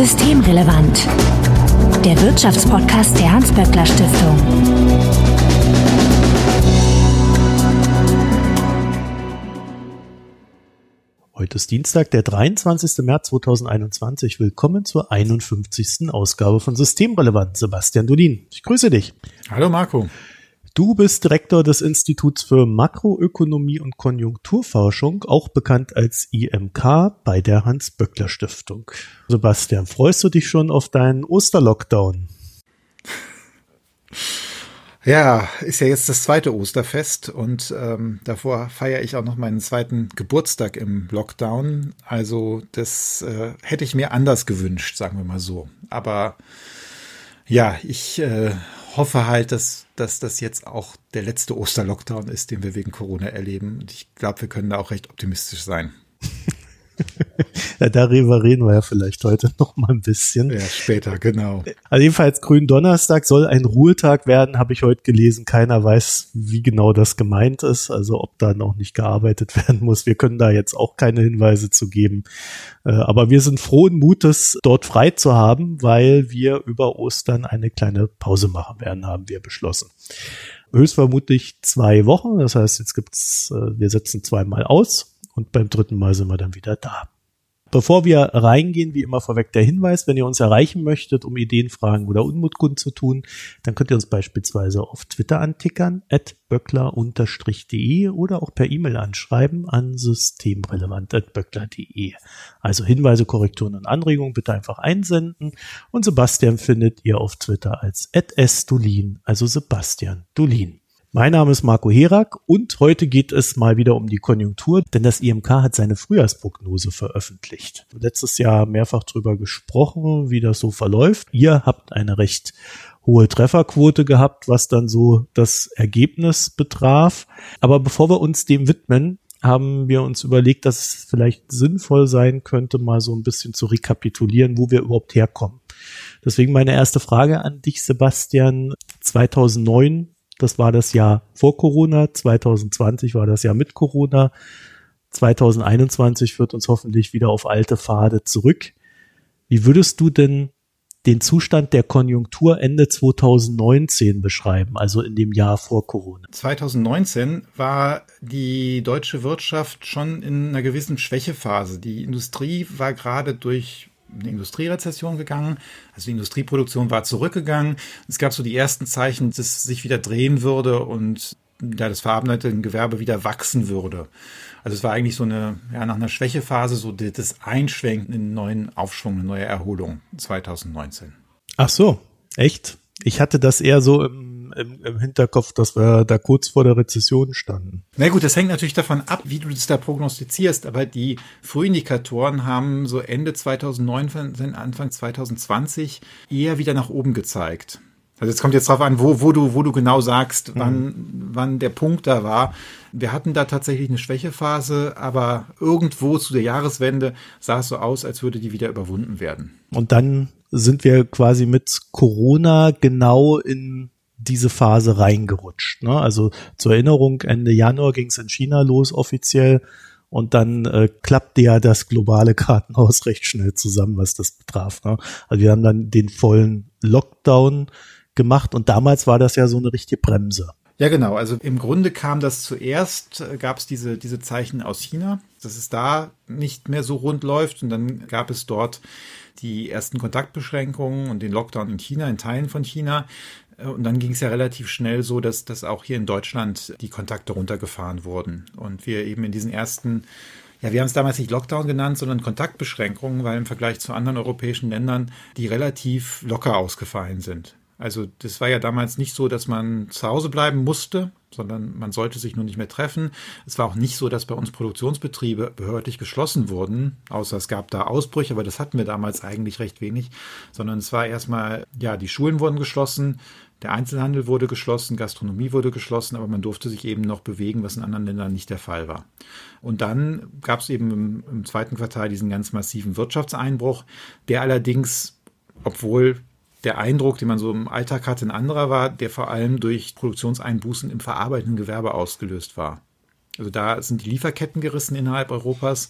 Systemrelevant. Der Wirtschaftspodcast der Hans-Böckler Stiftung. Heute ist Dienstag, der 23. März 2021. Willkommen zur 51. Ausgabe von Systemrelevant. Sebastian Dudin. Ich grüße dich. Hallo Marco. Du bist Direktor des Instituts für Makroökonomie und Konjunkturforschung, auch bekannt als IMK bei der Hans-Böckler Stiftung. Sebastian, freust du dich schon auf deinen Osterlockdown? Ja, ist ja jetzt das zweite Osterfest und ähm, davor feiere ich auch noch meinen zweiten Geburtstag im Lockdown. Also das äh, hätte ich mir anders gewünscht, sagen wir mal so. Aber ja, ich äh, hoffe halt, dass, dass das jetzt auch der letzte Osterlockdown ist, den wir wegen Corona erleben. Und ich glaube, wir können da auch recht optimistisch sein. ja, darüber reden wir ja vielleicht heute noch mal ein bisschen. Ja, später, genau. Also jedenfalls Gründonnerstag soll ein Ruhetag werden, habe ich heute gelesen. Keiner weiß, wie genau das gemeint ist, also ob da noch nicht gearbeitet werden muss. Wir können da jetzt auch keine Hinweise zu geben. Äh, aber wir sind frohen Mutes, dort frei zu haben, weil wir über Ostern eine kleine Pause machen werden, haben wir beschlossen höchstvermutlich zwei Wochen. Das heißt, jetzt gibt's, äh, wir setzen zweimal aus und beim dritten Mal sind wir dann wieder da. Bevor wir reingehen, wie immer vorweg der Hinweis, wenn ihr uns erreichen möchtet, um Ideen, Fragen oder Unmut zu tun, dann könnt ihr uns beispielsweise auf Twitter antickern, at böckler-de oder auch per E-Mail anschreiben an systemrelevant.böckler.de. Also Hinweise, Korrekturen und Anregungen bitte einfach einsenden und Sebastian findet ihr auf Twitter als at sdulin, also Sebastian Dulin. Mein Name ist Marco Herak und heute geht es mal wieder um die Konjunktur, denn das IMK hat seine Frühjahrsprognose veröffentlicht. Letztes Jahr mehrfach drüber gesprochen, wie das so verläuft. Ihr habt eine recht hohe Trefferquote gehabt, was dann so das Ergebnis betraf. Aber bevor wir uns dem widmen, haben wir uns überlegt, dass es vielleicht sinnvoll sein könnte, mal so ein bisschen zu rekapitulieren, wo wir überhaupt herkommen. Deswegen meine erste Frage an dich, Sebastian. 2009 das war das Jahr vor Corona. 2020 war das Jahr mit Corona. 2021 führt uns hoffentlich wieder auf alte Pfade zurück. Wie würdest du denn den Zustand der Konjunktur Ende 2019 beschreiben, also in dem Jahr vor Corona? 2019 war die deutsche Wirtschaft schon in einer gewissen Schwächephase. Die Industrie war gerade durch eine Industrierezession gegangen. Also die Industrieproduktion war zurückgegangen. Es gab so die ersten Zeichen, dass es sich wieder drehen würde und ja, das verarbeitende Gewerbe wieder wachsen würde. Also es war eigentlich so eine, ja, nach einer Schwächephase so das Einschwenken in einen neuen Aufschwung, eine neue Erholung 2019. Ach so, echt? Ich hatte das eher so im im, im Hinterkopf, dass wir da kurz vor der Rezession standen. Na gut, das hängt natürlich davon ab, wie du das da prognostizierst, aber die Frühindikatoren haben so Ende 2009, Anfang 2020 eher wieder nach oben gezeigt. Also es kommt jetzt darauf an, wo, wo, du, wo du genau sagst, wann, mhm. wann der Punkt da war. Wir hatten da tatsächlich eine Schwächephase, aber irgendwo zu der Jahreswende sah es so aus, als würde die wieder überwunden werden. Und dann sind wir quasi mit Corona genau in diese Phase reingerutscht. Ne? Also zur Erinnerung, Ende Januar ging es in China los offiziell und dann äh, klappte ja das globale Kartenhaus recht schnell zusammen, was das betraf. Ne? Also wir haben dann den vollen Lockdown gemacht und damals war das ja so eine richtige Bremse. Ja, genau. Also im Grunde kam das zuerst, äh, gab es diese, diese Zeichen aus China, dass es da nicht mehr so rund läuft und dann gab es dort die ersten Kontaktbeschränkungen und den Lockdown in China, in Teilen von China. Äh, und dann ging es ja relativ schnell so, dass, dass auch hier in Deutschland die Kontakte runtergefahren wurden. Und wir eben in diesen ersten, ja, wir haben es damals nicht Lockdown genannt, sondern Kontaktbeschränkungen, weil im Vergleich zu anderen europäischen Ländern die relativ locker ausgefallen sind. Also das war ja damals nicht so, dass man zu Hause bleiben musste, sondern man sollte sich nur nicht mehr treffen. Es war auch nicht so, dass bei uns Produktionsbetriebe behördlich geschlossen wurden, außer es gab da Ausbrüche, aber das hatten wir damals eigentlich recht wenig, sondern es war erstmal, ja, die Schulen wurden geschlossen, der Einzelhandel wurde geschlossen, Gastronomie wurde geschlossen, aber man durfte sich eben noch bewegen, was in anderen Ländern nicht der Fall war. Und dann gab es eben im, im zweiten Quartal diesen ganz massiven Wirtschaftseinbruch, der allerdings, obwohl der Eindruck, den man so im Alltag hatte, ein anderer war, der vor allem durch Produktionseinbußen im verarbeitenden Gewerbe ausgelöst war. Also da sind die Lieferketten gerissen innerhalb Europas.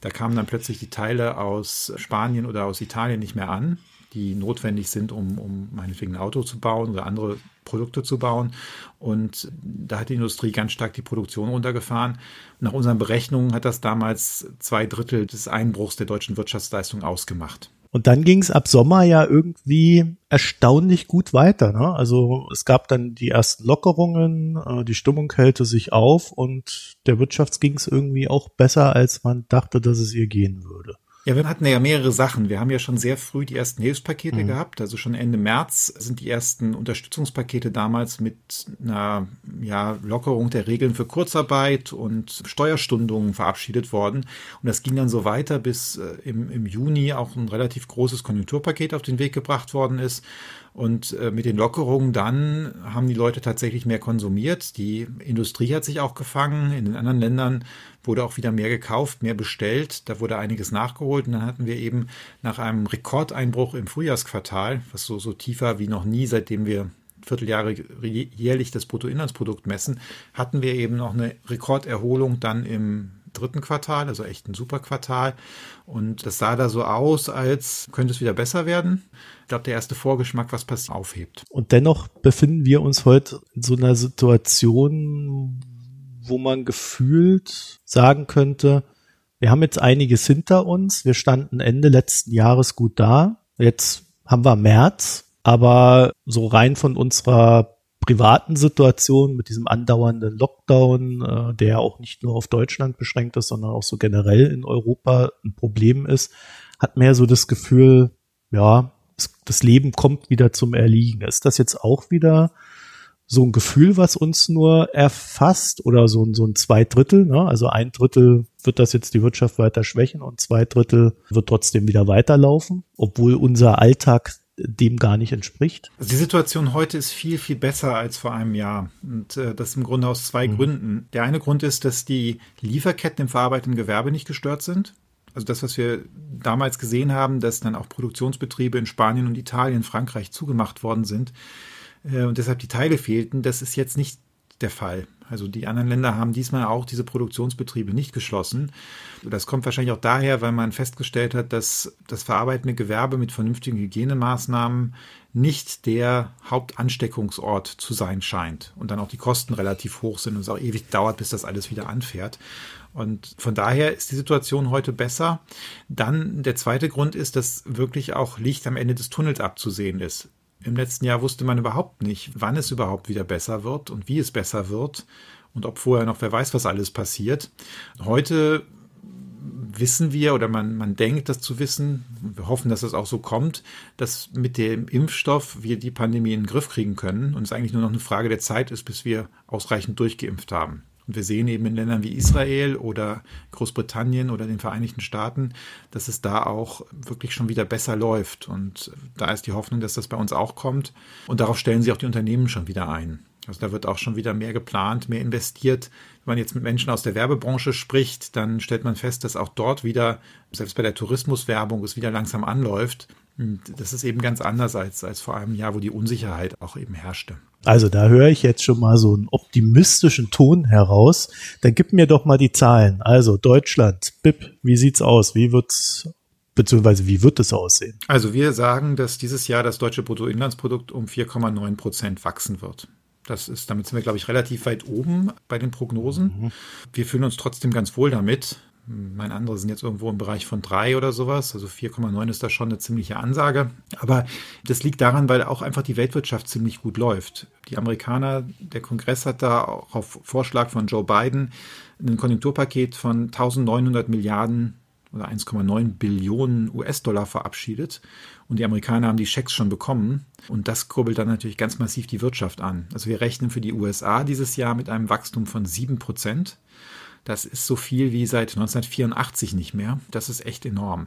Da kamen dann plötzlich die Teile aus Spanien oder aus Italien nicht mehr an, die notwendig sind, um, um meinetwegen ein Auto zu bauen oder andere Produkte zu bauen. Und da hat die Industrie ganz stark die Produktion runtergefahren. Nach unseren Berechnungen hat das damals zwei Drittel des Einbruchs der deutschen Wirtschaftsleistung ausgemacht. Und dann ging es ab Sommer ja irgendwie erstaunlich gut weiter. Ne? Also es gab dann die ersten Lockerungen, äh, die Stimmung hellte sich auf und der Wirtschaft ging es irgendwie auch besser, als man dachte, dass es ihr gehen würde. Ja, wir hatten ja mehrere Sachen. Wir haben ja schon sehr früh die ersten Hilfspakete mhm. gehabt. Also schon Ende März sind die ersten Unterstützungspakete damals mit einer ja, Lockerung der Regeln für Kurzarbeit und Steuerstundungen verabschiedet worden. Und das ging dann so weiter, bis äh, im, im Juni auch ein relativ großes Konjunkturpaket auf den Weg gebracht worden ist. Und äh, mit den Lockerungen dann haben die Leute tatsächlich mehr konsumiert. Die Industrie hat sich auch gefangen. In den anderen Ländern wurde auch wieder mehr gekauft, mehr bestellt. Da wurde einiges nachgeholt. Und dann hatten wir eben nach einem Rekordeinbruch im Frühjahrsquartal, was so, so tiefer wie noch nie, seitdem wir Vierteljahre jährlich das Bruttoinlandsprodukt messen, hatten wir eben noch eine Rekorderholung dann im dritten Quartal, also echt ein super Quartal. Und das sah da so aus, als könnte es wieder besser werden. Ich glaube, der erste Vorgeschmack, was passiert, aufhebt. Und dennoch befinden wir uns heute in so einer Situation, wo man gefühlt sagen könnte, wir haben jetzt einiges hinter uns. Wir standen Ende letzten Jahres gut da. Jetzt haben wir März, aber so rein von unserer privaten Situation mit diesem andauernden Lockdown, äh, der auch nicht nur auf Deutschland beschränkt ist, sondern auch so generell in Europa ein Problem ist, hat mehr so das Gefühl, ja, das Leben kommt wieder zum Erliegen. Ist das jetzt auch wieder so ein Gefühl, was uns nur erfasst oder so, ein so ein Zweidrittel, ne? also ein Drittel wird das jetzt die Wirtschaft weiter schwächen und zwei Drittel wird trotzdem wieder weiterlaufen, obwohl unser Alltag dem gar nicht entspricht. Also die Situation heute ist viel, viel besser als vor einem Jahr. Und äh, das im Grunde aus zwei mhm. Gründen. Der eine Grund ist, dass die Lieferketten im verarbeitenden Gewerbe nicht gestört sind. Also das, was wir damals gesehen haben, dass dann auch Produktionsbetriebe in Spanien und Italien, Frankreich zugemacht worden sind äh, und deshalb die Teile fehlten, das ist jetzt nicht der Fall. Also die anderen Länder haben diesmal auch diese Produktionsbetriebe nicht geschlossen. Das kommt wahrscheinlich auch daher, weil man festgestellt hat, dass das verarbeitende Gewerbe mit vernünftigen Hygienemaßnahmen nicht der Hauptansteckungsort zu sein scheint und dann auch die Kosten relativ hoch sind und es auch ewig dauert, bis das alles wieder anfährt. Und von daher ist die Situation heute besser. Dann der zweite Grund ist, dass wirklich auch Licht am Ende des Tunnels abzusehen ist. Im letzten Jahr wusste man überhaupt nicht, wann es überhaupt wieder besser wird und wie es besser wird und ob vorher noch wer weiß, was alles passiert. Heute wissen wir oder man, man denkt, das zu wissen, wir hoffen, dass es auch so kommt, dass mit dem Impfstoff wir die Pandemie in den Griff kriegen können und es eigentlich nur noch eine Frage der Zeit ist, bis wir ausreichend durchgeimpft haben. Und wir sehen eben in Ländern wie Israel oder Großbritannien oder den Vereinigten Staaten, dass es da auch wirklich schon wieder besser läuft. Und da ist die Hoffnung, dass das bei uns auch kommt. Und darauf stellen sich auch die Unternehmen schon wieder ein. Also da wird auch schon wieder mehr geplant, mehr investiert. Wenn man jetzt mit Menschen aus der Werbebranche spricht, dann stellt man fest, dass auch dort wieder, selbst bei der Tourismuswerbung, es wieder langsam anläuft. Das ist eben ganz anders als, als vor einem Jahr, wo die Unsicherheit auch eben herrschte. Also da höre ich jetzt schon mal so einen optimistischen Ton heraus. Dann gib mir doch mal die Zahlen. Also Deutschland, BIP, wie sieht's aus? Wie wird's beziehungsweise wie wird es aussehen? Also wir sagen, dass dieses Jahr das deutsche Bruttoinlandsprodukt um 4,9 Prozent wachsen wird. Das ist, damit sind wir, glaube ich, relativ weit oben bei den Prognosen. Mhm. Wir fühlen uns trotzdem ganz wohl damit. Mein andere sind jetzt irgendwo im Bereich von drei oder sowas. Also 4,9 ist da schon eine ziemliche Ansage. Aber das liegt daran, weil auch einfach die Weltwirtschaft ziemlich gut läuft. Die Amerikaner, der Kongress hat da auch auf Vorschlag von Joe Biden ein Konjunkturpaket von 1900 Milliarden oder 1,9 Billionen US-Dollar verabschiedet. Und die Amerikaner haben die Schecks schon bekommen. Und das kurbelt dann natürlich ganz massiv die Wirtschaft an. Also wir rechnen für die USA dieses Jahr mit einem Wachstum von 7 Prozent. Das ist so viel wie seit 1984 nicht mehr. Das ist echt enorm.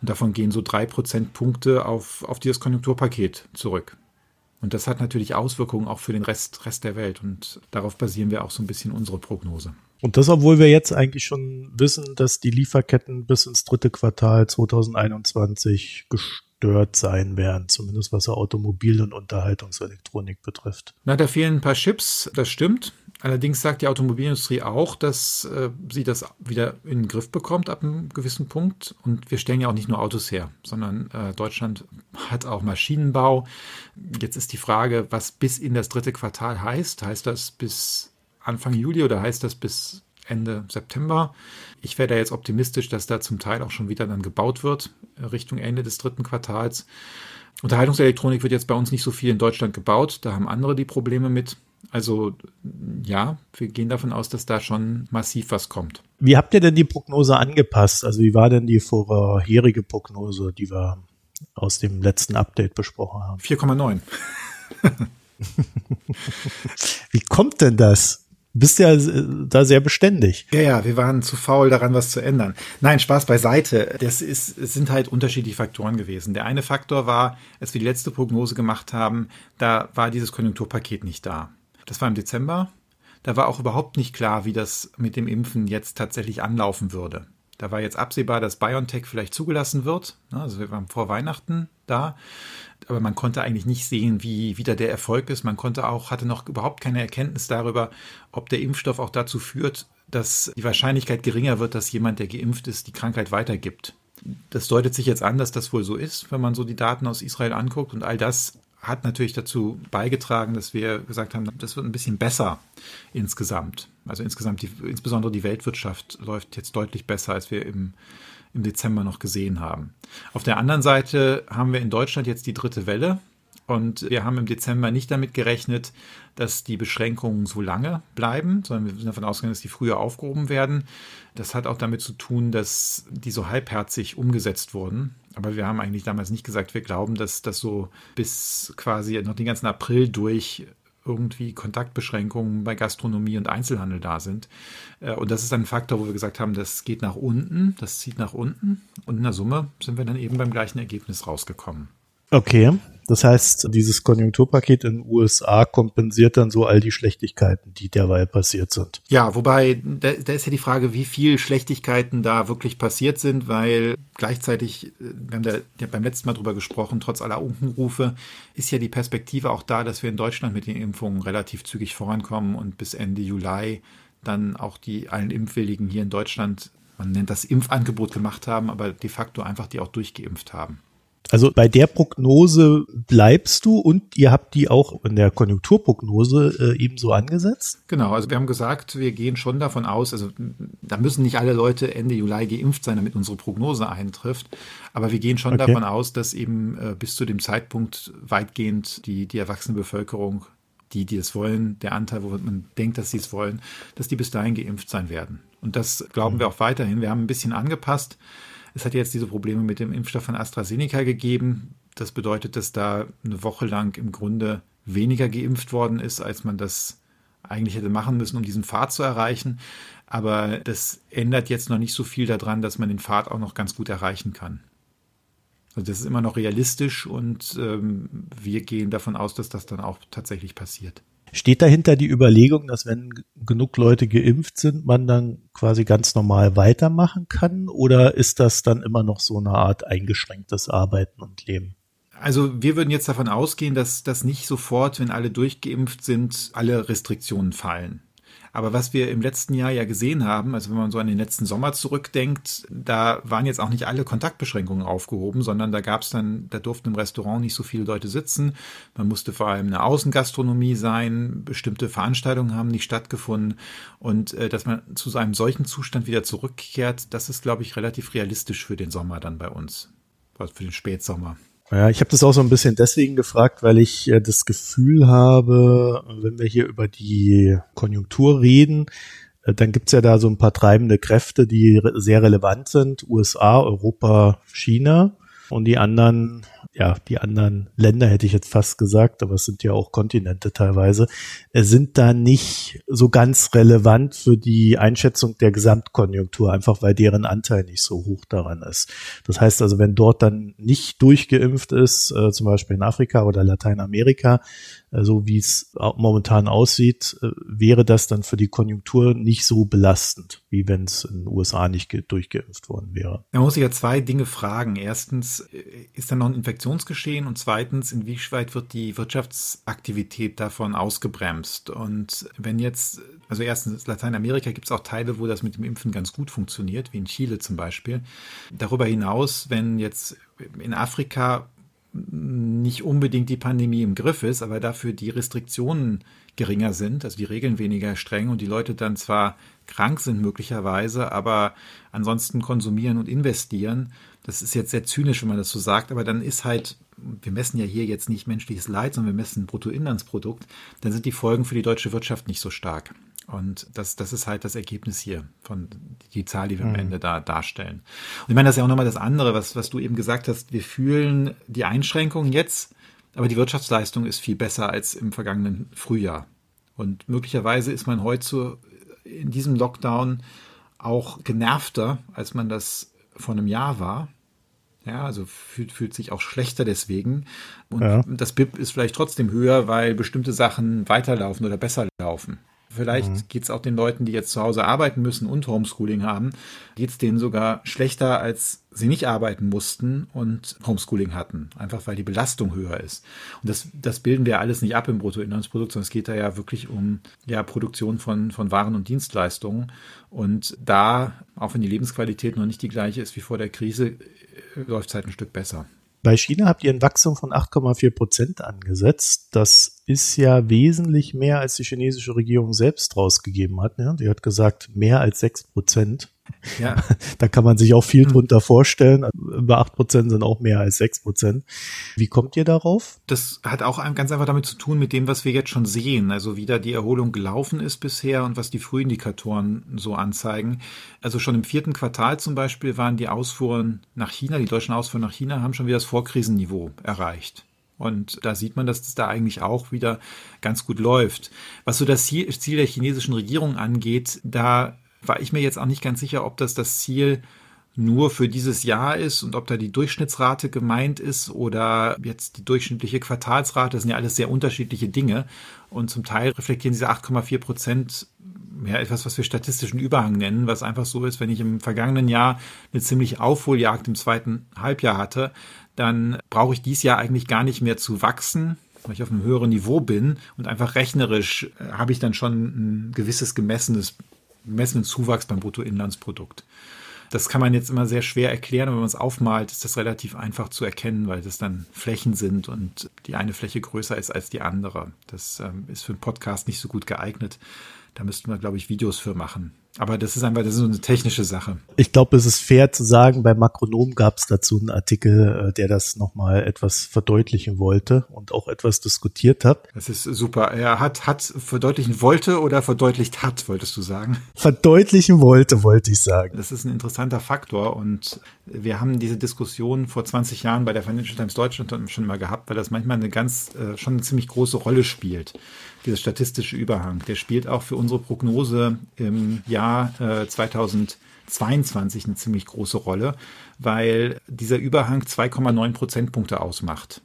Und davon gehen so drei Prozentpunkte auf, auf dieses Konjunkturpaket zurück. Und das hat natürlich Auswirkungen auch für den Rest, Rest der Welt. Und darauf basieren wir auch so ein bisschen unsere Prognose. Und das, obwohl wir jetzt eigentlich schon wissen, dass die Lieferketten bis ins dritte Quartal 2021 gestört sein werden, zumindest was Automobil- und Unterhaltungselektronik betrifft. Na, da fehlen ein paar Chips, das stimmt. Allerdings sagt die Automobilindustrie auch, dass äh, sie das wieder in den Griff bekommt ab einem gewissen Punkt. Und wir stellen ja auch nicht nur Autos her, sondern äh, Deutschland hat auch Maschinenbau. Jetzt ist die Frage, was bis in das dritte Quartal heißt. Heißt das bis Anfang Juli oder heißt das bis Ende September? Ich wäre da jetzt optimistisch, dass da zum Teil auch schon wieder dann gebaut wird äh, Richtung Ende des dritten Quartals. Unterhaltungselektronik wird jetzt bei uns nicht so viel in Deutschland gebaut. Da haben andere die Probleme mit. Also ja, wir gehen davon aus, dass da schon massiv was kommt. Wie habt ihr denn die Prognose angepasst? Also wie war denn die vorherige Prognose, die wir aus dem letzten Update besprochen haben? 4,9. wie kommt denn das? bist ja äh, da sehr beständig. Ja, ja, wir waren zu faul daran, was zu ändern. Nein, Spaß beiseite. Das ist, es sind halt unterschiedliche Faktoren gewesen. Der eine Faktor war, als wir die letzte Prognose gemacht haben, da war dieses Konjunkturpaket nicht da. Das war im Dezember. Da war auch überhaupt nicht klar, wie das mit dem Impfen jetzt tatsächlich anlaufen würde. Da war jetzt absehbar, dass BioNTech vielleicht zugelassen wird. Also wir waren vor Weihnachten da. Aber man konnte eigentlich nicht sehen, wie wieder der Erfolg ist. Man konnte auch, hatte noch überhaupt keine Erkenntnis darüber, ob der Impfstoff auch dazu führt, dass die Wahrscheinlichkeit geringer wird, dass jemand, der geimpft ist, die Krankheit weitergibt. Das deutet sich jetzt an, dass das wohl so ist, wenn man so die Daten aus Israel anguckt. Und all das hat natürlich dazu beigetragen, dass wir gesagt haben, das wird ein bisschen besser insgesamt. Also insgesamt, die, insbesondere die Weltwirtschaft läuft jetzt deutlich besser, als wir im, im Dezember noch gesehen haben. Auf der anderen Seite haben wir in Deutschland jetzt die dritte Welle. Und wir haben im Dezember nicht damit gerechnet, dass die Beschränkungen so lange bleiben, sondern wir sind davon ausgegangen, dass die früher aufgehoben werden. Das hat auch damit zu tun, dass die so halbherzig umgesetzt wurden. Aber wir haben eigentlich damals nicht gesagt, wir glauben, dass das so bis quasi noch den ganzen April durch irgendwie Kontaktbeschränkungen bei Gastronomie und Einzelhandel da sind. Äh, und das ist ein Faktor, wo wir gesagt haben, das geht nach unten, das zieht nach unten. Und in der Summe sind wir dann eben beim gleichen Ergebnis rausgekommen. Okay. Das heißt, dieses Konjunkturpaket in den USA kompensiert dann so all die Schlechtigkeiten, die derweil passiert sind. Ja, wobei, da, da ist ja die Frage, wie viel Schlechtigkeiten da wirklich passiert sind, weil gleichzeitig, äh, wir haben da ja beim letzten Mal drüber gesprochen, trotz aller Unkenrufe, ist ja die Perspektive auch da, dass wir in Deutschland mit den Impfungen relativ zügig vorankommen und bis Ende Juli dann auch die allen Impfwilligen hier in Deutschland, man nennt das Impfangebot gemacht haben, aber de facto einfach die auch durchgeimpft haben. Also bei der Prognose bleibst du und ihr habt die auch in der Konjunkturprognose äh, ebenso angesetzt? Genau, also wir haben gesagt, wir gehen schon davon aus, also da müssen nicht alle Leute Ende Juli geimpft sein, damit unsere Prognose eintrifft, aber wir gehen schon okay. davon aus, dass eben äh, bis zu dem Zeitpunkt weitgehend die, die erwachsene Bevölkerung, die, die es wollen, der Anteil, wo man denkt, dass sie es wollen, dass die bis dahin geimpft sein werden. Und das glauben mhm. wir auch weiterhin. Wir haben ein bisschen angepasst. Es hat jetzt diese Probleme mit dem Impfstoff von AstraZeneca gegeben. Das bedeutet, dass da eine Woche lang im Grunde weniger geimpft worden ist, als man das eigentlich hätte machen müssen, um diesen Pfad zu erreichen. Aber das ändert jetzt noch nicht so viel daran, dass man den Pfad auch noch ganz gut erreichen kann. Also das ist immer noch realistisch und ähm, wir gehen davon aus, dass das dann auch tatsächlich passiert. Steht dahinter die Überlegung, dass wenn genug Leute geimpft sind, man dann quasi ganz normal weitermachen kann? Oder ist das dann immer noch so eine Art eingeschränktes Arbeiten und Leben? Also wir würden jetzt davon ausgehen, dass das nicht sofort, wenn alle durchgeimpft sind, alle Restriktionen fallen. Aber was wir im letzten Jahr ja gesehen haben, also wenn man so an den letzten Sommer zurückdenkt, da waren jetzt auch nicht alle Kontaktbeschränkungen aufgehoben, sondern da gab es dann, da durften im Restaurant nicht so viele Leute sitzen. Man musste vor allem eine Außengastronomie sein, bestimmte Veranstaltungen haben nicht stattgefunden. Und äh, dass man zu so einem solchen Zustand wieder zurückkehrt, das ist, glaube ich, relativ realistisch für den Sommer dann bei uns. Also für den Spätsommer. Ja, ich habe das auch so ein bisschen deswegen gefragt, weil ich äh, das Gefühl habe, wenn wir hier über die Konjunktur reden, äh, dann gibt's ja da so ein paar treibende Kräfte, die re sehr relevant sind. USA, Europa, China. Und die anderen ja, die anderen Länder hätte ich jetzt fast gesagt, aber es sind ja auch Kontinente teilweise, äh, sind da nicht so ganz relevant für die Einschätzung der Gesamtkonjunktur, einfach weil deren Anteil nicht so hoch daran ist. Das heißt also, wenn dort dann nicht durchgeimpft ist, äh, zum Beispiel in Afrika oder Lateinamerika, äh, so wie es momentan aussieht, wäre das dann für die Konjunktur nicht so belastend, wie wenn es in den USA nicht durchgeimpft worden wäre. Man muss sich ja zwei Dinge fragen. Erstens, ist da noch ein Infektionsgeschehen und zweitens, inwieweit wird die Wirtschaftsaktivität davon ausgebremst? Und wenn jetzt, also erstens, Lateinamerika gibt es auch Teile, wo das mit dem Impfen ganz gut funktioniert, wie in Chile zum Beispiel. Darüber hinaus, wenn jetzt in Afrika nicht unbedingt die Pandemie im Griff ist, aber dafür die Restriktionen geringer sind, also die Regeln weniger streng und die Leute dann zwar krank sind möglicherweise, aber ansonsten konsumieren und investieren. Das ist jetzt sehr zynisch, wenn man das so sagt, aber dann ist halt, wir messen ja hier jetzt nicht menschliches Leid, sondern wir messen Bruttoinlandsprodukt, dann sind die Folgen für die deutsche Wirtschaft nicht so stark. Und das, das ist halt das Ergebnis hier von die Zahl, die wir mhm. am Ende da darstellen. Und ich meine, das ist ja auch nochmal das andere, was, was du eben gesagt hast. Wir fühlen die Einschränkungen jetzt, aber die Wirtschaftsleistung ist viel besser als im vergangenen Frühjahr. Und möglicherweise ist man heute so in diesem Lockdown auch genervter, als man das vor einem Jahr war. Ja, also fühlt, fühlt sich auch schlechter deswegen. Und ja. das BIP ist vielleicht trotzdem höher, weil bestimmte Sachen weiterlaufen oder besser laufen. Vielleicht mhm. geht es auch den Leuten, die jetzt zu Hause arbeiten müssen und Homeschooling haben, geht es denen sogar schlechter, als sie nicht arbeiten mussten und Homeschooling hatten. Einfach weil die Belastung höher ist. Und das, das bilden wir alles nicht ab im Bruttoinlandsprodukt, sondern es geht da ja wirklich um ja, Produktion von, von Waren und Dienstleistungen. Und da, auch wenn die Lebensqualität noch nicht die gleiche ist wie vor der Krise, läuft es halt ein Stück besser. Bei China habt ihr ein Wachstum von 8,4 Prozent angesetzt. Das ist ja wesentlich mehr, als die chinesische Regierung selbst rausgegeben hat. Ne? Die hat gesagt, mehr als 6 Prozent. Ja. Da kann man sich auch viel hm. drunter vorstellen. Über acht Prozent sind auch mehr als sechs Prozent. Wie kommt ihr darauf? Das hat auch ganz einfach damit zu tun mit dem, was wir jetzt schon sehen. Also wie da die Erholung gelaufen ist bisher und was die Frühindikatoren so anzeigen. Also schon im vierten Quartal zum Beispiel waren die Ausfuhren nach China, die deutschen Ausfuhren nach China haben schon wieder das Vorkrisenniveau erreicht. Und da sieht man, dass das da eigentlich auch wieder ganz gut läuft. Was so das Ziel der chinesischen Regierung angeht, da war ich mir jetzt auch nicht ganz sicher, ob das das Ziel nur für dieses Jahr ist und ob da die Durchschnittsrate gemeint ist oder jetzt die durchschnittliche Quartalsrate. Das sind ja alles sehr unterschiedliche Dinge. Und zum Teil reflektieren diese 8,4 Prozent ja, etwas, was wir statistischen Überhang nennen, was einfach so ist, wenn ich im vergangenen Jahr eine ziemlich Aufholjagd im zweiten Halbjahr hatte, dann brauche ich dies Jahr eigentlich gar nicht mehr zu wachsen, weil ich auf einem höheren Niveau bin und einfach rechnerisch äh, habe ich dann schon ein gewisses gemessenes gemessenen Zuwachs beim Bruttoinlandsprodukt. Das kann man jetzt immer sehr schwer erklären, aber wenn man es aufmalt, ist das relativ einfach zu erkennen, weil das dann Flächen sind und die eine Fläche größer ist als die andere. Das ähm, ist für einen Podcast nicht so gut geeignet. Da müssten wir, glaube ich, Videos für machen. Aber das ist einfach, das ist so eine technische Sache. Ich glaube, es ist fair zu sagen, bei Makronom gab es dazu einen Artikel, äh, der das nochmal etwas verdeutlichen wollte und auch etwas diskutiert hat. Das ist super. Er hat, hat verdeutlichen wollte oder verdeutlicht hat, wolltest du sagen? Verdeutlichen wollte, wollte ich sagen. Das ist ein interessanter Faktor und wir haben diese Diskussion vor 20 Jahren bei der Financial Times Deutschland schon mal gehabt, weil das manchmal eine ganz, äh, schon eine ziemlich große Rolle spielt dieser statistische Überhang. Der spielt auch für unsere Prognose im Jahr äh, 2022 eine ziemlich große Rolle, weil dieser Überhang 2,9 Prozentpunkte ausmacht.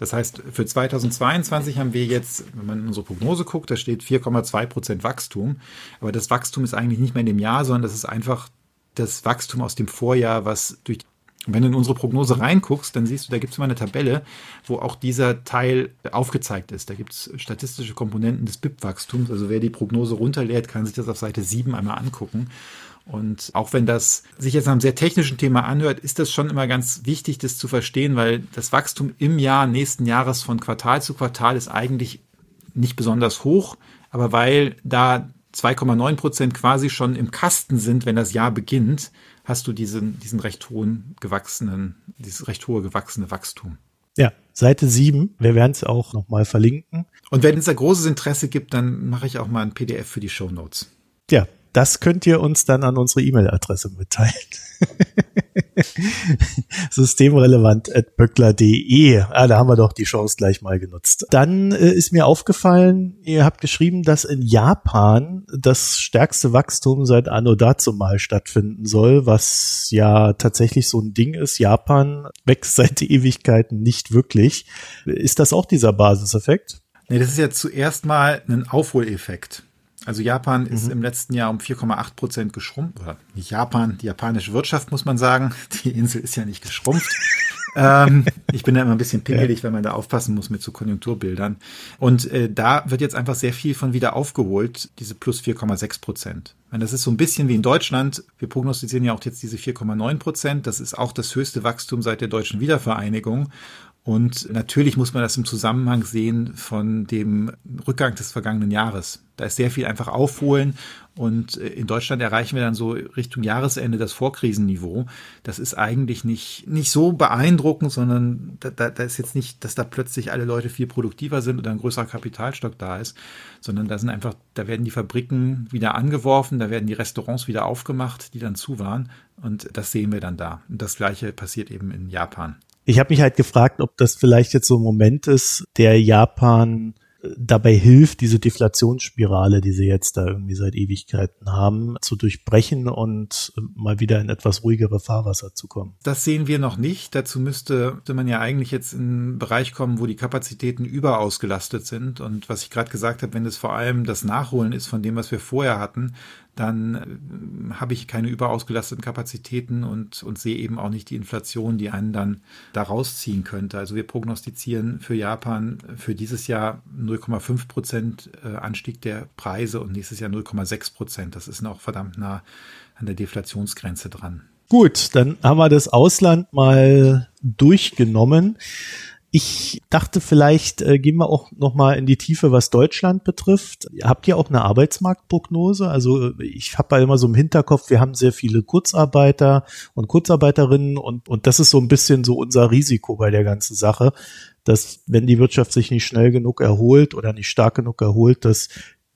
Das heißt, für 2022 haben wir jetzt, wenn man in unsere Prognose guckt, da steht 4,2 Prozent Wachstum. Aber das Wachstum ist eigentlich nicht mehr in dem Jahr, sondern das ist einfach das Wachstum aus dem Vorjahr, was durch wenn du in unsere Prognose reinguckst, dann siehst du, da gibt es immer eine Tabelle, wo auch dieser Teil aufgezeigt ist. Da gibt es statistische Komponenten des BIP-Wachstums. Also wer die Prognose runterlädt, kann sich das auf Seite 7 einmal angucken. Und auch wenn das sich jetzt nach einem sehr technischen Thema anhört, ist das schon immer ganz wichtig, das zu verstehen, weil das Wachstum im Jahr nächsten Jahres von Quartal zu Quartal ist eigentlich nicht besonders hoch, aber weil da 2,9 Prozent quasi schon im Kasten sind, wenn das Jahr beginnt, hast du diesen, diesen recht hohen gewachsenen, dieses recht hohe gewachsene Wachstum. Ja, Seite 7. Wir werden es auch nochmal verlinken. Und wenn es da großes Interesse gibt, dann mache ich auch mal ein PDF für die Show Notes. Ja, das könnt ihr uns dann an unsere E-Mail-Adresse mitteilen. Systemrelevant at böckler.de. Ah, da haben wir doch die Chance gleich mal genutzt. Dann äh, ist mir aufgefallen, ihr habt geschrieben, dass in Japan das stärkste Wachstum seit Anno dazu mal stattfinden soll, was ja tatsächlich so ein Ding ist. Japan wächst seit Ewigkeiten nicht wirklich. Ist das auch dieser Basiseffekt? Nee, das ist ja zuerst mal ein Aufholeffekt. Also Japan mhm. ist im letzten Jahr um 4,8 Prozent geschrumpft. Oder nicht Japan, die japanische Wirtschaft muss man sagen. Die Insel ist ja nicht geschrumpft. ähm, ich bin da immer ein bisschen pingelig, weil man da aufpassen muss mit so Konjunkturbildern. Und äh, da wird jetzt einfach sehr viel von wieder aufgeholt, diese plus 4,6 Prozent. Das ist so ein bisschen wie in Deutschland. Wir prognostizieren ja auch jetzt diese 4,9 Prozent. Das ist auch das höchste Wachstum seit der deutschen Wiedervereinigung. Und natürlich muss man das im Zusammenhang sehen von dem Rückgang des vergangenen Jahres. Da ist sehr viel einfach aufholen und äh, in Deutschland erreichen wir dann so Richtung Jahresende das Vorkrisenniveau. Das ist eigentlich nicht, nicht so beeindruckend, sondern da, da, da ist jetzt nicht, dass da plötzlich alle Leute viel produktiver sind oder ein größerer Kapitalstock da ist, sondern da sind einfach, da werden die Fabriken wieder angeworfen, da werden die Restaurants wieder aufgemacht, die dann zu waren. Und das sehen wir dann da. Und das gleiche passiert eben in Japan. Ich habe mich halt gefragt, ob das vielleicht jetzt so ein Moment ist, der Japan äh, dabei hilft, diese Deflationsspirale, die sie jetzt da irgendwie seit Ewigkeiten haben, zu durchbrechen und äh, mal wieder in etwas ruhigere Fahrwasser zu kommen. Das sehen wir noch nicht. Dazu müsste, müsste man ja eigentlich jetzt in einen Bereich kommen, wo die Kapazitäten überausgelastet sind. Und was ich gerade gesagt habe, wenn es vor allem das Nachholen ist von dem, was wir vorher hatten, dann äh, habe ich keine überausgelasteten Kapazitäten und, und sehe eben auch nicht die Inflation, die einen dann da rausziehen könnte. Also wir prognostizieren für Japan für dieses Jahr 0,5 Prozent äh, Anstieg der Preise und nächstes Jahr 0,6 Prozent. Das ist noch verdammt nah an der Deflationsgrenze dran. Gut, dann haben wir das Ausland mal durchgenommen. Ich dachte, vielleicht äh, gehen wir auch noch mal in die Tiefe, was Deutschland betrifft. Habt ihr auch eine Arbeitsmarktprognose? Also ich habe ja immer so im Hinterkopf, wir haben sehr viele Kurzarbeiter und Kurzarbeiterinnen und, und das ist so ein bisschen so unser Risiko bei der ganzen Sache, dass wenn die Wirtschaft sich nicht schnell genug erholt oder nicht stark genug erholt, dass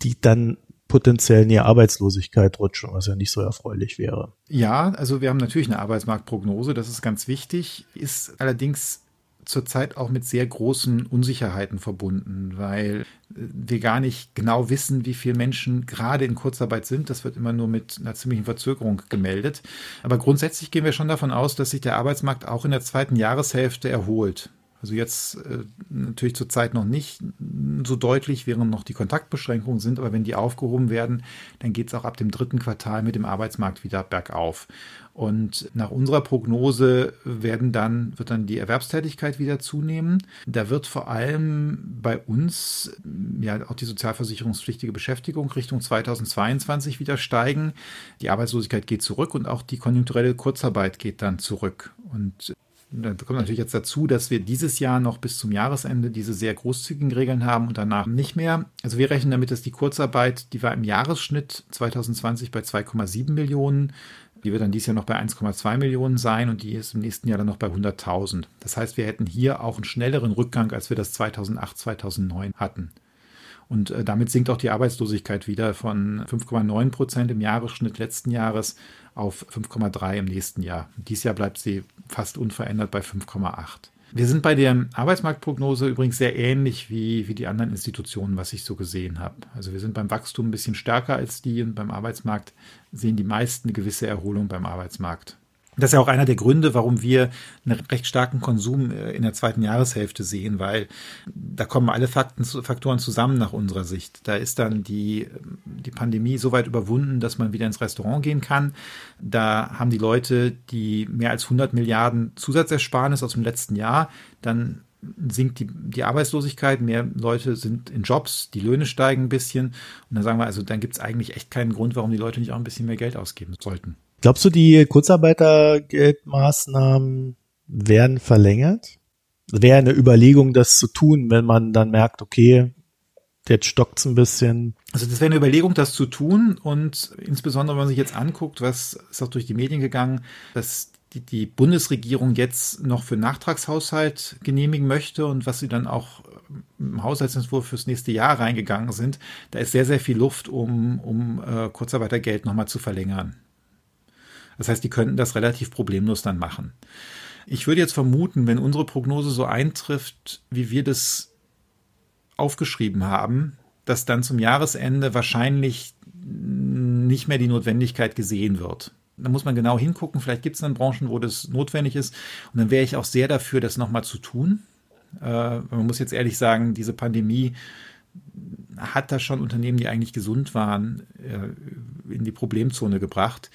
die dann potenziell in die Arbeitslosigkeit rutschen, was ja nicht so erfreulich wäre. Ja, also wir haben natürlich eine Arbeitsmarktprognose, das ist ganz wichtig, ist allerdings zurzeit auch mit sehr großen Unsicherheiten verbunden, weil äh, wir gar nicht genau wissen, wie viele Menschen gerade in Kurzarbeit sind. Das wird immer nur mit einer ziemlichen Verzögerung gemeldet. Aber grundsätzlich gehen wir schon davon aus, dass sich der Arbeitsmarkt auch in der zweiten Jahreshälfte erholt. Also jetzt äh, natürlich zurzeit noch nicht so deutlich, während noch die Kontaktbeschränkungen sind, aber wenn die aufgehoben werden, dann geht es auch ab dem dritten Quartal mit dem Arbeitsmarkt wieder bergauf. Und nach unserer Prognose werden dann, wird dann die Erwerbstätigkeit wieder zunehmen. Da wird vor allem bei uns ja auch die sozialversicherungspflichtige Beschäftigung Richtung 2022 wieder steigen. Die Arbeitslosigkeit geht zurück und auch die konjunkturelle Kurzarbeit geht dann zurück. Und da kommt natürlich jetzt dazu, dass wir dieses Jahr noch bis zum Jahresende diese sehr großzügigen Regeln haben und danach nicht mehr. Also wir rechnen damit, dass die Kurzarbeit, die war im Jahresschnitt 2020 bei 2,7 Millionen, die wird dann dieses Jahr noch bei 1,2 Millionen sein und die ist im nächsten Jahr dann noch bei 100.000. Das heißt, wir hätten hier auch einen schnelleren Rückgang, als wir das 2008, 2009 hatten. Und äh, damit sinkt auch die Arbeitslosigkeit wieder von 5,9 Prozent im Jahresschnitt letzten Jahres auf 5,3 im nächsten Jahr. Dieses Jahr bleibt sie fast unverändert bei 5,8. Wir sind bei der Arbeitsmarktprognose übrigens sehr ähnlich wie, wie die anderen Institutionen, was ich so gesehen habe. Also wir sind beim Wachstum ein bisschen stärker als die und beim Arbeitsmarkt sehen die meisten eine gewisse Erholung beim Arbeitsmarkt. Das ist ja auch einer der Gründe, warum wir einen recht starken Konsum äh, in der zweiten Jahreshälfte sehen, weil da kommen alle Fakten, Faktoren zusammen nach unserer Sicht. Da ist dann die, die Pandemie so weit überwunden, dass man wieder ins Restaurant gehen kann. Da haben die Leute die mehr als 100 Milliarden Zusatzersparnis aus dem letzten Jahr. Dann sinkt die, die Arbeitslosigkeit, mehr Leute sind in Jobs, die Löhne steigen ein bisschen. Und dann sagen wir, also dann gibt es eigentlich echt keinen Grund, warum die Leute nicht auch ein bisschen mehr Geld ausgeben sollten. Glaubst du, die Kurzarbeitergeldmaßnahmen werden verlängert? Wäre eine Überlegung, das zu tun, wenn man dann merkt, okay, jetzt stockt's ein bisschen. Also das wäre eine Überlegung, das zu tun und insbesondere, wenn man sich jetzt anguckt, was ist auch durch die Medien gegangen, dass die, die Bundesregierung jetzt noch für Nachtragshaushalt genehmigen möchte und was sie dann auch im Haushaltsentwurf fürs nächste Jahr reingegangen sind, da ist sehr, sehr viel Luft, um, um äh, Kurzarbeitergeld nochmal zu verlängern. Das heißt, die könnten das relativ problemlos dann machen. Ich würde jetzt vermuten, wenn unsere Prognose so eintrifft, wie wir das aufgeschrieben haben, dass dann zum Jahresende wahrscheinlich nicht mehr die Notwendigkeit gesehen wird. Da muss man genau hingucken. Vielleicht gibt es dann Branchen, wo das notwendig ist. Und dann wäre ich auch sehr dafür, das nochmal zu tun. Äh, man muss jetzt ehrlich sagen, diese Pandemie hat da schon Unternehmen, die eigentlich gesund waren, äh, in die Problemzone gebracht.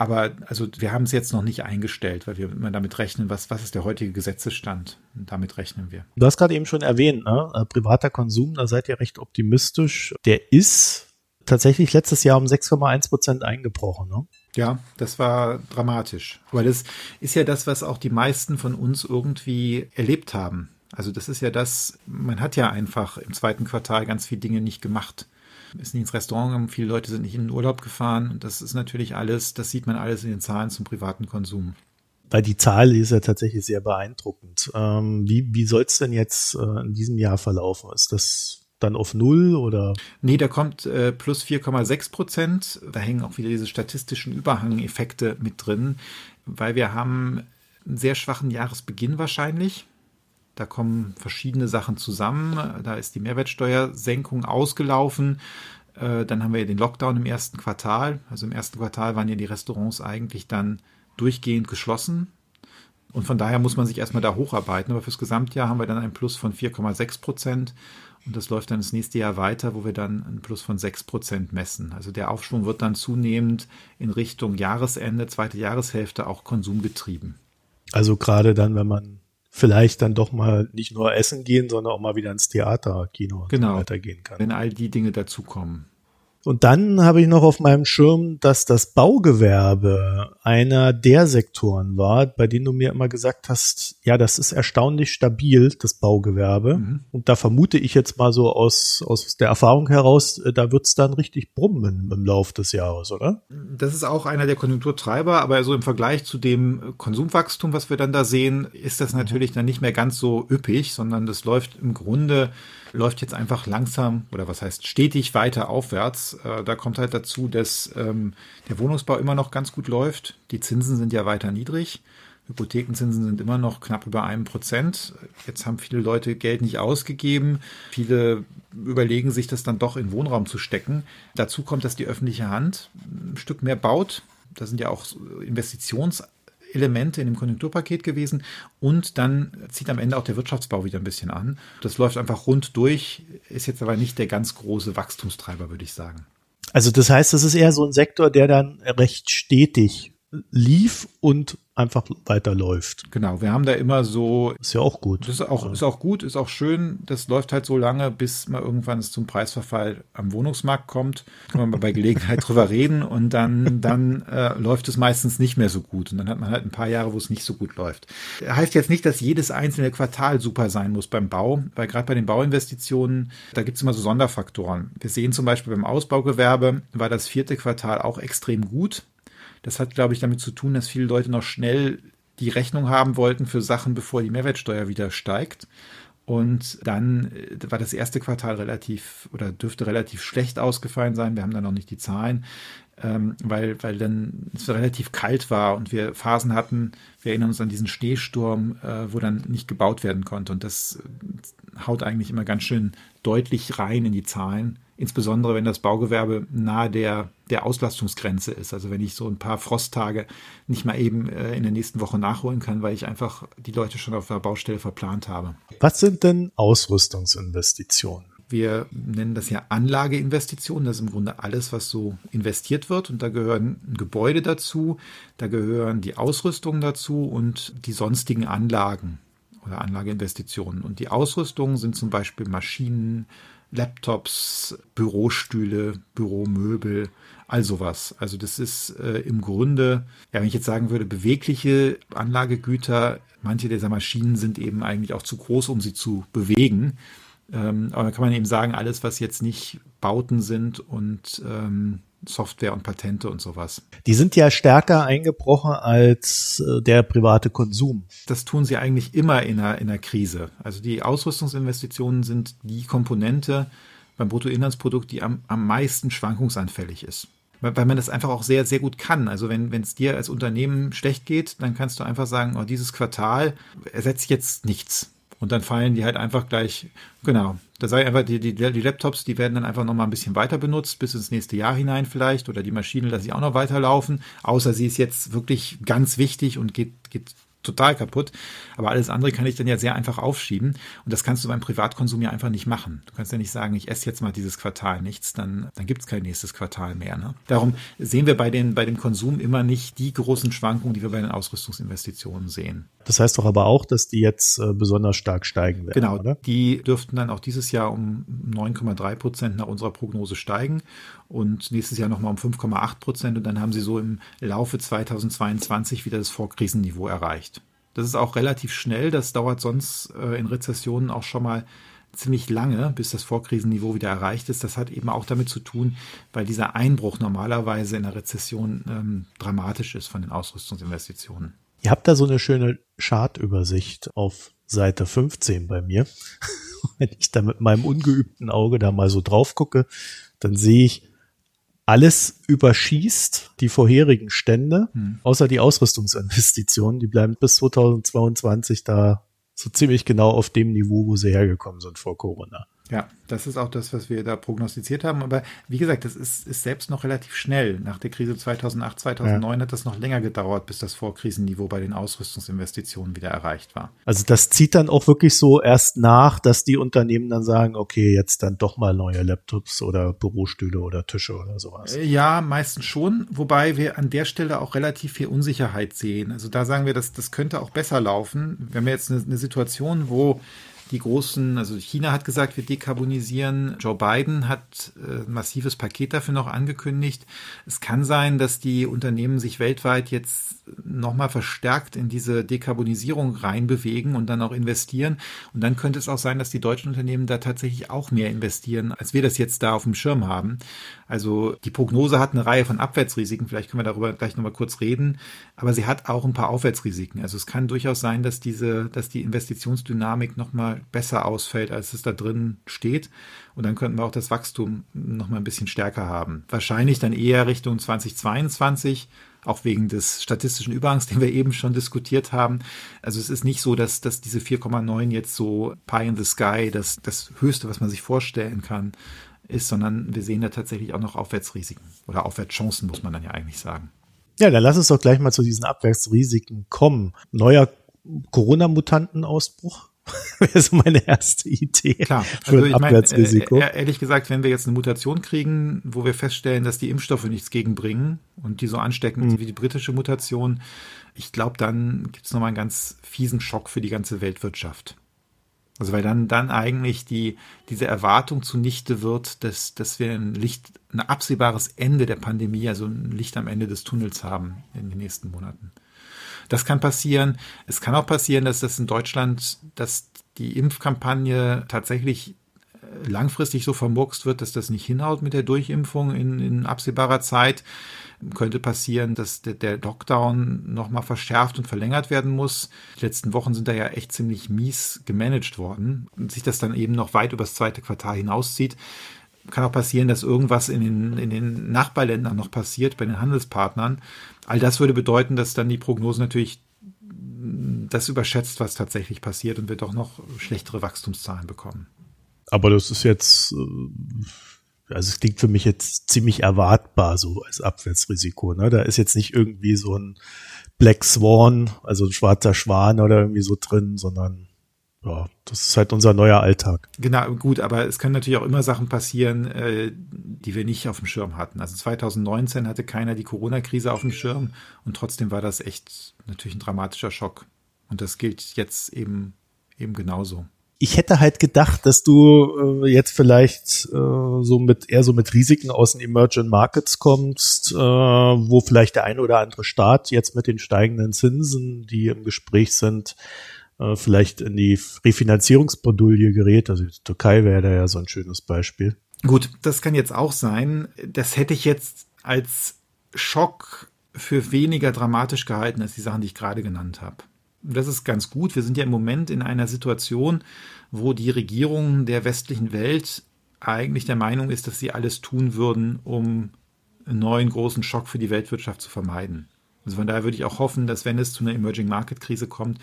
Aber also wir haben es jetzt noch nicht eingestellt, weil wir immer damit rechnen, was, was ist der heutige Gesetzesstand. Und damit rechnen wir. Du hast gerade eben schon erwähnt, ne? Äh, privater Konsum, da seid ihr recht optimistisch. Der ist tatsächlich letztes Jahr um 6,1 Prozent eingebrochen. Ne? Ja, das war dramatisch. Weil das ist ja das, was auch die meisten von uns irgendwie erlebt haben. Also das ist ja das, man hat ja einfach im zweiten Quartal ganz viele Dinge nicht gemacht. Ist nicht ins Restaurant gegangen, viele Leute sind nicht in den Urlaub gefahren. Und das ist natürlich alles, das sieht man alles in den Zahlen zum privaten Konsum. Weil die Zahl ist ja tatsächlich sehr beeindruckend. Ähm, wie wie soll es denn jetzt äh, in diesem Jahr verlaufen? Ist das dann auf Null oder? Nee, da kommt äh, plus 4,6 Prozent. Da hängen auch wieder diese statistischen Überhangeffekte mit drin, weil wir haben einen sehr schwachen Jahresbeginn wahrscheinlich. Da kommen verschiedene Sachen zusammen. Da ist die Mehrwertsteuersenkung ausgelaufen. Äh, dann haben wir den Lockdown im ersten Quartal. Also im ersten Quartal waren ja die Restaurants eigentlich dann durchgehend geschlossen. Und von daher muss man sich erstmal da hocharbeiten. Aber fürs Gesamtjahr haben wir dann ein Plus von 4,6 Prozent. Und das läuft dann das nächste Jahr weiter, wo wir dann ein Plus von 6 Prozent messen. Also der Aufschwung wird dann zunehmend in Richtung Jahresende, zweite Jahreshälfte auch konsumgetrieben. Also gerade dann, wenn man vielleicht dann doch mal nicht nur essen gehen, sondern auch mal wieder ins Theater, Kino und genau, so weiter gehen kann. Wenn all die Dinge dazukommen. Und dann habe ich noch auf meinem Schirm, dass das Baugewerbe einer der Sektoren war, bei denen du mir immer gesagt hast, ja, das ist erstaunlich stabil, das Baugewerbe. Mhm. Und da vermute ich jetzt mal so aus, aus der Erfahrung heraus, äh, da wird es dann richtig brummen im Laufe des Jahres, oder? Das ist auch einer der Konjunkturtreiber, aber so im Vergleich zu dem Konsumwachstum, was wir dann da sehen, ist das natürlich dann nicht mehr ganz so üppig, sondern das läuft im Grunde läuft jetzt einfach langsam oder was heißt stetig weiter aufwärts. Äh, da kommt halt dazu, dass ähm, der Wohnungsbau immer noch ganz gut läuft. Die Zinsen sind ja weiter niedrig. Hypothekenzinsen sind immer noch knapp über einem Prozent. Jetzt haben viele Leute Geld nicht ausgegeben. Viele überlegen sich, das dann doch in Wohnraum zu stecken. Dazu kommt, dass die öffentliche Hand ein Stück mehr baut. Da sind ja auch Investitions Elemente in dem Konjunkturpaket gewesen und dann zieht am Ende auch der Wirtschaftsbau wieder ein bisschen an. Das läuft einfach rund durch, ist jetzt aber nicht der ganz große Wachstumstreiber, würde ich sagen. Also das heißt, das ist eher so ein Sektor, der dann recht stetig lief und einfach weiterläuft. Genau, wir haben da immer so. Ist ja auch gut. Ist auch, ist auch gut, ist auch schön. Das läuft halt so lange, bis mal irgendwann es zum Preisverfall am Wohnungsmarkt kommt. Kann man bei Gelegenheit drüber reden und dann, dann äh, läuft es meistens nicht mehr so gut. Und dann hat man halt ein paar Jahre, wo es nicht so gut läuft. Heißt jetzt nicht, dass jedes einzelne Quartal super sein muss beim Bau, weil gerade bei den Bauinvestitionen, da gibt es immer so Sonderfaktoren. Wir sehen zum Beispiel beim Ausbaugewerbe war das vierte Quartal auch extrem gut. Das hat, glaube ich, damit zu tun, dass viele Leute noch schnell die Rechnung haben wollten für Sachen, bevor die Mehrwertsteuer wieder steigt. Und dann äh, war das erste Quartal relativ oder dürfte relativ schlecht ausgefallen sein. Wir haben da noch nicht die Zahlen, ähm, weil, weil dann es relativ kalt war und wir Phasen hatten, wir erinnern uns an diesen Schneesturm, äh, wo dann nicht gebaut werden konnte. Und das äh, haut eigentlich immer ganz schön deutlich rein in die Zahlen insbesondere wenn das Baugewerbe nahe der, der Auslastungsgrenze ist. Also wenn ich so ein paar Frosttage nicht mal eben äh, in der nächsten Woche nachholen kann, weil ich einfach die Leute schon auf der Baustelle verplant habe. Was sind denn Ausrüstungsinvestitionen? Wir nennen das ja Anlageinvestitionen. Das ist im Grunde alles, was so investiert wird. Und da gehören Gebäude dazu, da gehören die Ausrüstungen dazu und die sonstigen Anlagen oder Anlageinvestitionen. Und die Ausrüstungen sind zum Beispiel Maschinen, Laptops, Bürostühle, Büromöbel, all sowas. Also das ist äh, im Grunde, ja, wenn ich jetzt sagen würde, bewegliche Anlagegüter, manche dieser Maschinen sind eben eigentlich auch zu groß, um sie zu bewegen. Ähm, aber da kann man eben sagen, alles, was jetzt nicht Bauten sind und ähm, Software und Patente und sowas. Die sind ja stärker eingebrochen als äh, der private Konsum. Das tun sie eigentlich immer in einer, in einer Krise. Also die Ausrüstungsinvestitionen sind die Komponente beim Bruttoinlandsprodukt, die am, am meisten schwankungsanfällig ist. Weil, weil man das einfach auch sehr, sehr gut kann. Also wenn es dir als Unternehmen schlecht geht, dann kannst du einfach sagen, oh, dieses Quartal ersetzt jetzt nichts und dann fallen die halt einfach gleich, genau, da sei einfach, die, die, die Laptops, die werden dann einfach nochmal ein bisschen weiter benutzt, bis ins nächste Jahr hinein vielleicht, oder die Maschine lasse ich auch noch weiterlaufen, außer sie ist jetzt wirklich ganz wichtig und geht, geht total kaputt. Aber alles andere kann ich dann ja sehr einfach aufschieben. Und das kannst du beim Privatkonsum ja einfach nicht machen. Du kannst ja nicht sagen, ich esse jetzt mal dieses Quartal nichts, dann, dann gibt es kein nächstes Quartal mehr. Ne? Darum sehen wir bei, den, bei dem Konsum immer nicht die großen Schwankungen, die wir bei den Ausrüstungsinvestitionen sehen. Das heißt doch aber auch, dass die jetzt äh, besonders stark steigen werden. Genau, oder? die dürften dann auch dieses Jahr um 9,3 Prozent nach unserer Prognose steigen und nächstes Jahr nochmal um 5,8 Prozent und dann haben sie so im Laufe 2022 wieder das Vorkrisenniveau erreicht. Das ist auch relativ schnell, das dauert sonst äh, in Rezessionen auch schon mal ziemlich lange, bis das Vorkrisenniveau wieder erreicht ist. Das hat eben auch damit zu tun, weil dieser Einbruch normalerweise in der Rezession ähm, dramatisch ist von den Ausrüstungsinvestitionen. Ihr habt da so eine schöne Chartübersicht auf Seite 15 bei mir. Wenn ich da mit meinem ungeübten Auge da mal so drauf gucke, dann sehe ich, alles überschießt die vorherigen Stände, hm. außer die Ausrüstungsinvestitionen. Die bleiben bis 2022 da so ziemlich genau auf dem Niveau, wo sie hergekommen sind vor Corona. Ja, das ist auch das, was wir da prognostiziert haben. Aber wie gesagt, das ist, ist selbst noch relativ schnell. Nach der Krise 2008, 2009 ja. hat das noch länger gedauert, bis das Vorkrisenniveau bei den Ausrüstungsinvestitionen wieder erreicht war. Also das zieht dann auch wirklich so erst nach, dass die Unternehmen dann sagen, okay, jetzt dann doch mal neue Laptops oder Bürostühle oder Tische oder sowas. Äh, ja, meistens schon. Wobei wir an der Stelle auch relativ viel Unsicherheit sehen. Also da sagen wir, dass das könnte auch besser laufen. Wir haben jetzt eine, eine Situation, wo die großen, also China hat gesagt, wir dekarbonisieren. Joe Biden hat äh, ein massives Paket dafür noch angekündigt. Es kann sein, dass die Unternehmen sich weltweit jetzt nochmal verstärkt in diese Dekarbonisierung reinbewegen und dann auch investieren. Und dann könnte es auch sein, dass die deutschen Unternehmen da tatsächlich auch mehr investieren, als wir das jetzt da auf dem Schirm haben. Also die Prognose hat eine Reihe von Abwärtsrisiken, vielleicht können wir darüber gleich nochmal kurz reden, aber sie hat auch ein paar Aufwärtsrisiken. Also es kann durchaus sein, dass diese, dass die Investitionsdynamik nochmal besser ausfällt, als es da drin steht. Und dann könnten wir auch das Wachstum nochmal ein bisschen stärker haben. Wahrscheinlich dann eher Richtung 2022 auch wegen des statistischen Überhangs, den wir eben schon diskutiert haben. Also es ist nicht so, dass, dass diese 4,9 jetzt so Pie in the Sky, das, das Höchste, was man sich vorstellen kann, ist, sondern wir sehen da tatsächlich auch noch Aufwärtsrisiken oder Aufwärtschancen, muss man dann ja eigentlich sagen. Ja, dann lass uns doch gleich mal zu diesen Abwärtsrisiken kommen. Neuer Corona-Mutantenausbruch wäre so meine erste Idee Klar, für also ein Abwärtsrisiko. Mein, äh, ehrlich gesagt, wenn wir jetzt eine Mutation kriegen, wo wir feststellen, dass die Impfstoffe nichts gegenbringen und die so ansteckend mhm. sind wie die britische Mutation, ich glaube, dann gibt es nochmal einen ganz fiesen Schock für die ganze Weltwirtschaft. Also weil dann, dann eigentlich die, diese Erwartung zunichte wird, dass, dass wir ein Licht, ein absehbares Ende der Pandemie, also ein Licht am Ende des Tunnels haben in den nächsten Monaten. Das kann passieren. Es kann auch passieren, dass das in Deutschland, dass die Impfkampagne tatsächlich äh, langfristig so vermurkst wird, dass das nicht hinhaut mit der Durchimpfung in, in absehbarer Zeit. Könnte passieren, dass der, der Lockdown nochmal verschärft und verlängert werden muss. Die letzten Wochen sind da ja echt ziemlich mies gemanagt worden und sich das dann eben noch weit übers zweite Quartal hinauszieht kann auch passieren, dass irgendwas in den, in den Nachbarländern noch passiert, bei den Handelspartnern. All das würde bedeuten, dass dann die Prognose natürlich das überschätzt, was tatsächlich passiert und wir doch noch schlechtere Wachstumszahlen bekommen. Aber das ist jetzt, äh, also es klingt für mich jetzt ziemlich erwartbar so als Abwärtsrisiko. Ne? Da ist jetzt nicht irgendwie so ein Black Swan, also ein schwarzer Schwan oder irgendwie so drin, sondern ja, das ist halt unser neuer Alltag. Genau, gut, aber es können natürlich auch immer Sachen passieren, äh, die wir nicht auf dem Schirm hatten. Also 2019 hatte keiner die Corona-Krise auf dem Schirm und trotzdem war das echt natürlich ein dramatischer Schock. Und das gilt jetzt eben, eben genauso. Ich hätte halt gedacht, dass du äh, jetzt vielleicht äh, so mit eher so mit Risiken aus den Emerging Markets kommst, äh, wo vielleicht der eine oder andere Staat jetzt mit den steigenden Zinsen, die im Gespräch sind, äh, vielleicht in die Refinanzierungsbredouille gerät. Also die Türkei wäre da ja so ein schönes Beispiel. Gut, das kann jetzt auch sein. Das hätte ich jetzt als Schock für weniger dramatisch gehalten als die Sachen, die ich gerade genannt habe. Das ist ganz gut. Wir sind ja im Moment in einer Situation, wo die Regierungen der westlichen Welt eigentlich der Meinung ist, dass sie alles tun würden, um einen neuen großen Schock für die Weltwirtschaft zu vermeiden. Also von daher würde ich auch hoffen, dass wenn es zu einer Emerging Market Krise kommt,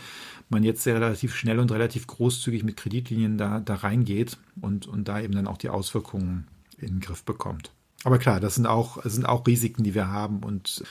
man jetzt sehr relativ schnell und relativ großzügig mit Kreditlinien da, da reingeht und, und da eben dann auch die Auswirkungen in den Griff bekommt. Aber klar, das sind auch, das sind auch Risiken, die wir haben und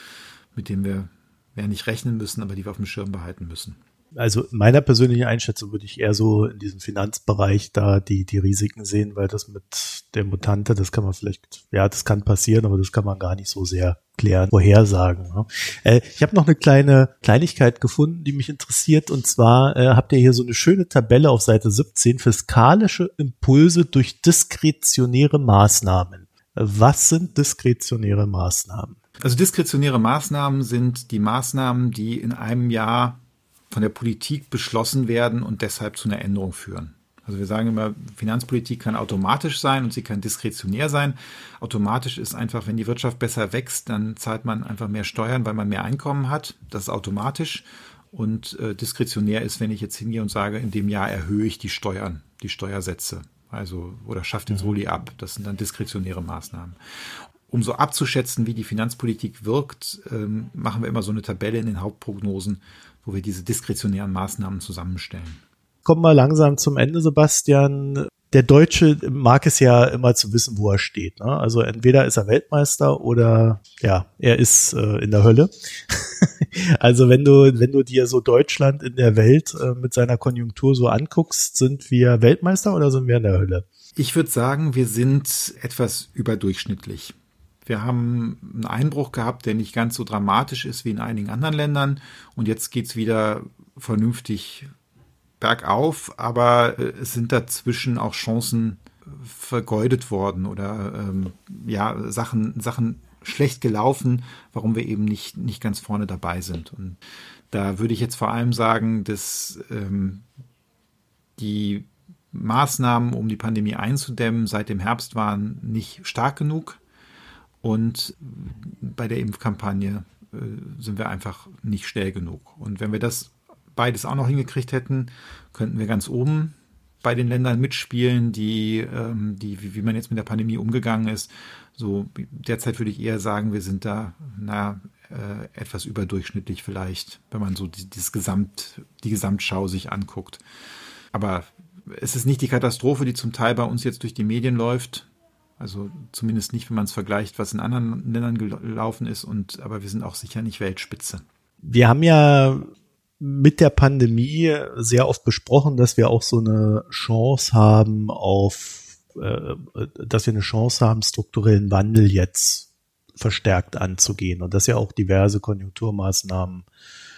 mit denen wir ja nicht rechnen müssen, aber die wir auf dem Schirm behalten müssen also meiner persönlichen Einschätzung würde ich eher so in diesem Finanzbereich da die, die Risiken sehen, weil das mit der Mutante, das kann man vielleicht, ja, das kann passieren, aber das kann man gar nicht so sehr klären, vorhersagen. Ne? Äh, ich habe noch eine kleine Kleinigkeit gefunden, die mich interessiert, und zwar äh, habt ihr hier so eine schöne Tabelle auf Seite 17, fiskalische Impulse durch diskretionäre Maßnahmen. Was sind diskretionäre Maßnahmen? Also diskretionäre Maßnahmen sind die Maßnahmen, die in einem Jahr von der Politik beschlossen werden und deshalb zu einer Änderung führen. Also wir sagen immer, Finanzpolitik kann automatisch sein und sie kann diskretionär sein. Automatisch ist einfach, wenn die Wirtschaft besser wächst, dann zahlt man einfach mehr Steuern, weil man mehr Einkommen hat. Das ist automatisch. Und äh, diskretionär ist, wenn ich jetzt hingehe und sage, in dem Jahr erhöhe ich die Steuern, die Steuersätze. Also, oder schafft den mhm. Soli ab. Das sind dann diskretionäre Maßnahmen. Um so abzuschätzen, wie die Finanzpolitik wirkt, ähm, machen wir immer so eine Tabelle in den Hauptprognosen, wo wir diese diskretionären Maßnahmen zusammenstellen. Kommen wir langsam zum Ende, Sebastian. Der Deutsche mag es ja immer zu wissen, wo er steht. Ne? Also entweder ist er Weltmeister oder ja, er ist äh, in der Hölle. also wenn du, wenn du dir so Deutschland in der Welt äh, mit seiner Konjunktur so anguckst, sind wir Weltmeister oder sind wir in der Hölle? Ich würde sagen, wir sind etwas überdurchschnittlich. Wir haben einen Einbruch gehabt, der nicht ganz so dramatisch ist wie in einigen anderen Ländern. Und jetzt geht's wieder vernünftig bergauf, aber äh, es sind dazwischen auch Chancen vergeudet worden oder ähm, ja, Sachen, Sachen schlecht gelaufen, warum wir eben nicht, nicht ganz vorne dabei sind. Und da würde ich jetzt vor allem sagen, dass ähm, die Maßnahmen, um die Pandemie einzudämmen, seit dem Herbst waren nicht stark genug. Und bei der Impfkampagne äh, sind wir einfach nicht schnell genug. Und wenn wir das beides auch noch hingekriegt hätten, könnten wir ganz oben bei den Ländern mitspielen, die, ähm, die wie, wie man jetzt mit der Pandemie umgegangen ist. So derzeit würde ich eher sagen, wir sind da na, äh, etwas überdurchschnittlich vielleicht, wenn man so die, dieses Gesamt, die Gesamtschau sich anguckt. Aber es ist nicht die Katastrophe, die zum Teil bei uns jetzt durch die Medien läuft. Also zumindest nicht, wenn man es vergleicht, was in anderen Ländern gelaufen ist. Und aber wir sind auch sicher nicht Weltspitze. Wir haben ja mit der Pandemie sehr oft besprochen, dass wir auch so eine Chance haben auf, äh, dass wir eine Chance haben, strukturellen Wandel jetzt verstärkt anzugehen und dass ja auch diverse Konjunkturmaßnahmen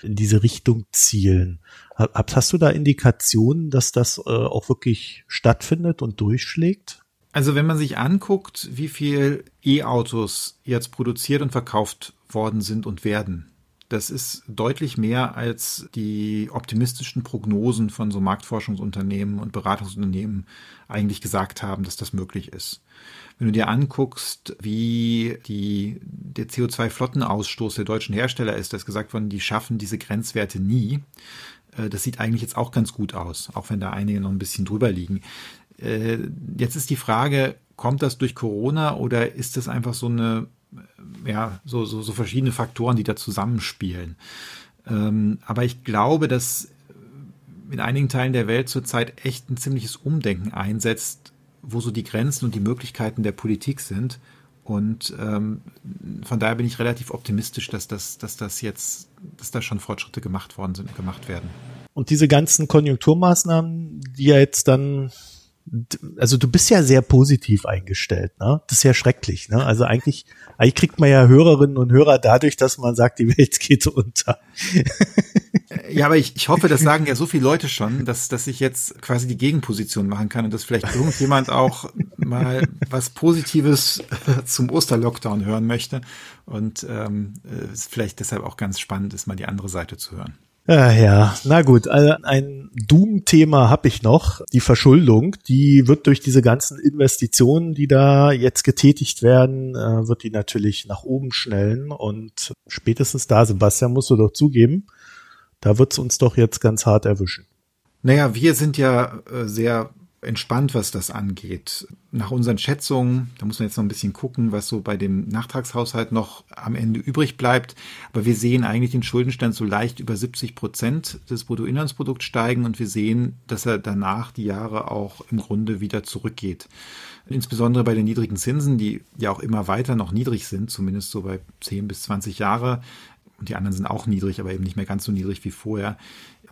in diese Richtung zielen. Hast du da Indikationen, dass das äh, auch wirklich stattfindet und durchschlägt? Also wenn man sich anguckt, wie viel E-Autos jetzt produziert und verkauft worden sind und werden, das ist deutlich mehr als die optimistischen Prognosen von so Marktforschungsunternehmen und Beratungsunternehmen eigentlich gesagt haben, dass das möglich ist. Wenn du dir anguckst, wie die, der CO2-Flottenausstoß der deutschen Hersteller ist, da ist gesagt worden, die schaffen diese Grenzwerte nie. Äh, das sieht eigentlich jetzt auch ganz gut aus, auch wenn da einige noch ein bisschen drüber liegen. Äh, jetzt ist die Frage, kommt das durch Corona oder ist das einfach so eine, ja, so, so, so verschiedene Faktoren, die da zusammenspielen? Ähm, aber ich glaube, dass in einigen Teilen der Welt zurzeit echt ein ziemliches Umdenken einsetzt, wo so die Grenzen und die Möglichkeiten der Politik sind. Und ähm, von daher bin ich relativ optimistisch, dass das, dass das jetzt, dass da schon Fortschritte gemacht worden sind, gemacht werden. Und diese ganzen Konjunkturmaßnahmen, die ja jetzt dann also du bist ja sehr positiv eingestellt, ne? Das ist ja schrecklich, ne? Also eigentlich, eigentlich kriegt man ja Hörerinnen und Hörer dadurch, dass man sagt, die Welt geht unter. Ja, aber ich, ich hoffe, das sagen ja so viele Leute schon, dass, dass ich jetzt quasi die Gegenposition machen kann und dass vielleicht irgendjemand auch mal was Positives zum Osterlockdown hören möchte und ähm, es vielleicht deshalb auch ganz spannend ist, mal die andere Seite zu hören. Ja, ja, na gut, also ein Doom-Thema habe ich noch, die Verschuldung, die wird durch diese ganzen Investitionen, die da jetzt getätigt werden, äh, wird die natürlich nach oben schnellen und spätestens da, Sebastian, musst du doch zugeben, da wird's uns doch jetzt ganz hart erwischen. Naja, wir sind ja äh, sehr entspannt, was das angeht. Nach unseren Schätzungen, da muss man jetzt noch ein bisschen gucken, was so bei dem Nachtragshaushalt noch am Ende übrig bleibt. Aber wir sehen eigentlich den Schuldenstand so leicht über 70 Prozent des Bruttoinlandsprodukts steigen und wir sehen, dass er danach die Jahre auch im Grunde wieder zurückgeht. Insbesondere bei den niedrigen Zinsen, die ja auch immer weiter noch niedrig sind, zumindest so bei 10 bis 20 Jahre, und die anderen sind auch niedrig, aber eben nicht mehr ganz so niedrig wie vorher,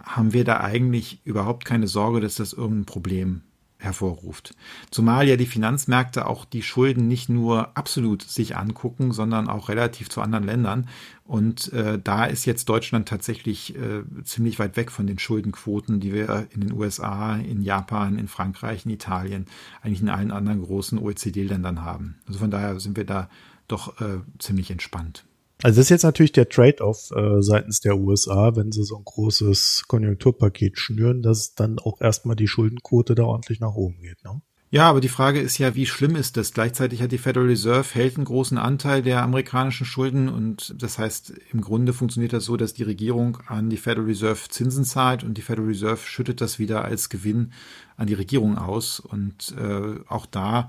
haben wir da eigentlich überhaupt keine Sorge, dass das irgendein Problem hervorruft. Zumal ja die Finanzmärkte auch die Schulden nicht nur absolut sich angucken, sondern auch relativ zu anderen Ländern. Und äh, da ist jetzt Deutschland tatsächlich äh, ziemlich weit weg von den Schuldenquoten, die wir in den USA, in Japan, in Frankreich, in Italien, eigentlich in allen anderen großen OECD-Ländern haben. Also von daher sind wir da doch äh, ziemlich entspannt. Also das ist jetzt natürlich der Trade-off äh, seitens der USA, wenn sie so ein großes Konjunkturpaket schnüren, dass dann auch erstmal die Schuldenquote da ordentlich nach oben geht. Ne? Ja, aber die Frage ist ja, wie schlimm ist das? Gleichzeitig hat die Federal Reserve hält einen großen Anteil der amerikanischen Schulden und das heißt, im Grunde funktioniert das so, dass die Regierung an die Federal Reserve Zinsen zahlt und die Federal Reserve schüttet das wieder als Gewinn an die Regierung aus und äh, auch da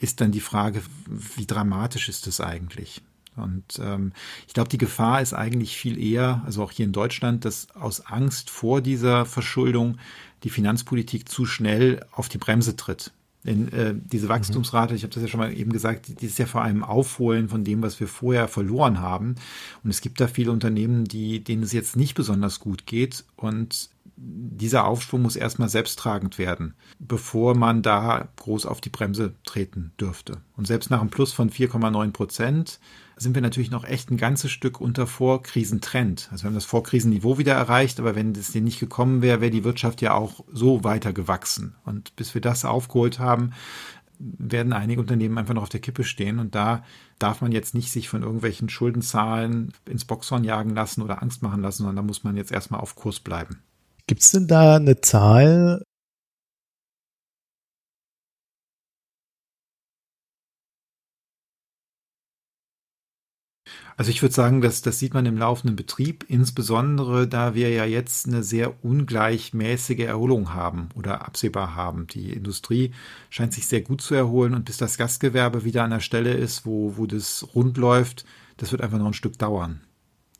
ist dann die Frage, wie dramatisch ist das eigentlich? Und ähm, ich glaube, die Gefahr ist eigentlich viel eher, also auch hier in Deutschland, dass aus Angst vor dieser Verschuldung die Finanzpolitik zu schnell auf die Bremse tritt. Denn äh, diese mhm. Wachstumsrate, ich habe das ja schon mal eben gesagt, die ist ja vor allem Aufholen von dem, was wir vorher verloren haben. Und es gibt da viele Unternehmen, die, denen es jetzt nicht besonders gut geht. Und dieser Aufschwung muss erstmal selbsttragend werden, bevor man da groß auf die Bremse treten dürfte. Und selbst nach einem Plus von 4,9 Prozent sind wir natürlich noch echt ein ganzes Stück unter Vorkrisentrend. Also wir haben das Vorkrisenniveau wieder erreicht, aber wenn das denn nicht gekommen wäre, wäre die Wirtschaft ja auch so weiter gewachsen. Und bis wir das aufgeholt haben, werden einige Unternehmen einfach noch auf der Kippe stehen. Und da darf man jetzt nicht sich von irgendwelchen Schuldenzahlen ins Boxhorn jagen lassen oder Angst machen lassen, sondern da muss man jetzt erstmal auf Kurs bleiben. Gibt es denn da eine Zahl, Also ich würde sagen, dass das sieht man im laufenden Betrieb, insbesondere da wir ja jetzt eine sehr ungleichmäßige Erholung haben oder absehbar haben. Die Industrie scheint sich sehr gut zu erholen und bis das Gastgewerbe wieder an der Stelle ist, wo, wo das rund läuft, das wird einfach noch ein Stück dauern.